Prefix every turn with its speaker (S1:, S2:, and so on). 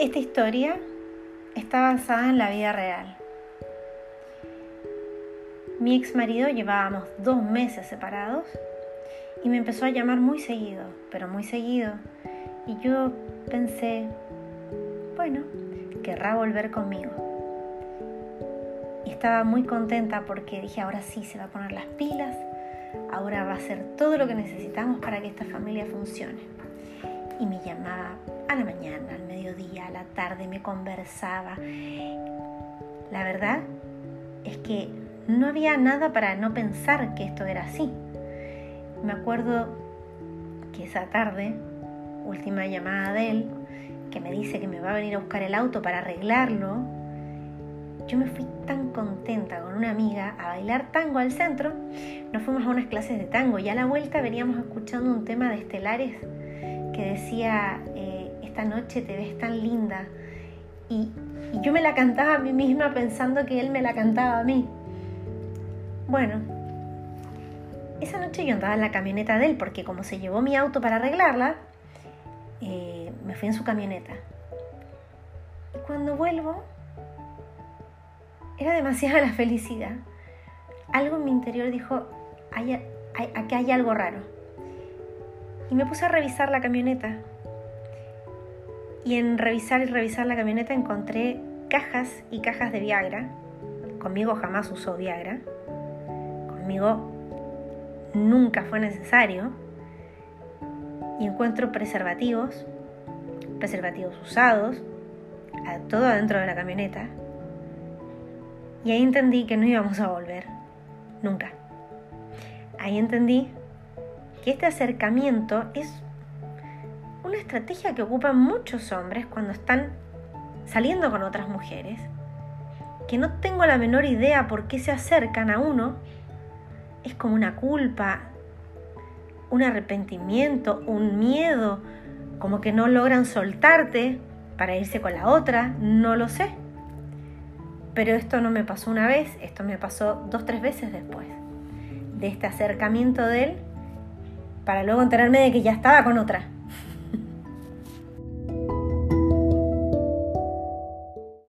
S1: Esta historia está basada en la vida real. Mi ex marido llevábamos dos meses separados y me empezó a llamar muy seguido, pero muy seguido. Y yo pensé, bueno, querrá volver conmigo. Y estaba muy contenta porque dije, ahora sí se va a poner las pilas, ahora va a hacer todo lo que necesitamos para que esta familia funcione. Y me llamaba a la mañana, al mediodía, a la tarde, me conversaba. La verdad es que no había nada para no pensar que esto era así. Me acuerdo que esa tarde, última llamada de él, que me dice que me va a venir a buscar el auto para arreglarlo, yo me fui tan contenta con una amiga a bailar tango al centro. Nos fuimos a unas clases de tango y a la vuelta veníamos escuchando un tema de Estelares decía, eh, esta noche te ves tan linda. Y, y yo me la cantaba a mí misma pensando que él me la cantaba a mí. Bueno, esa noche yo andaba en la camioneta de él porque como se llevó mi auto para arreglarla, eh, me fui en su camioneta. Y cuando vuelvo, era demasiada la felicidad. Algo en mi interior dijo, hay, aquí hay algo raro. Y me puse a revisar la camioneta. Y en revisar y revisar la camioneta encontré cajas y cajas de Viagra. Conmigo jamás usó Viagra. Conmigo nunca fue necesario. Y encuentro preservativos, preservativos usados, todo adentro de la camioneta. Y ahí entendí que no íbamos a volver, nunca. Ahí entendí que este acercamiento es una estrategia que ocupan muchos hombres cuando están saliendo con otras mujeres, que no tengo la menor idea por qué se acercan a uno es como una culpa, un arrepentimiento, un miedo, como que no logran soltarte para irse con la otra, no lo sé. Pero esto no me pasó una vez, esto me pasó dos, tres veces después de este acercamiento de él, para luego enterarme de que ya estaba con otra.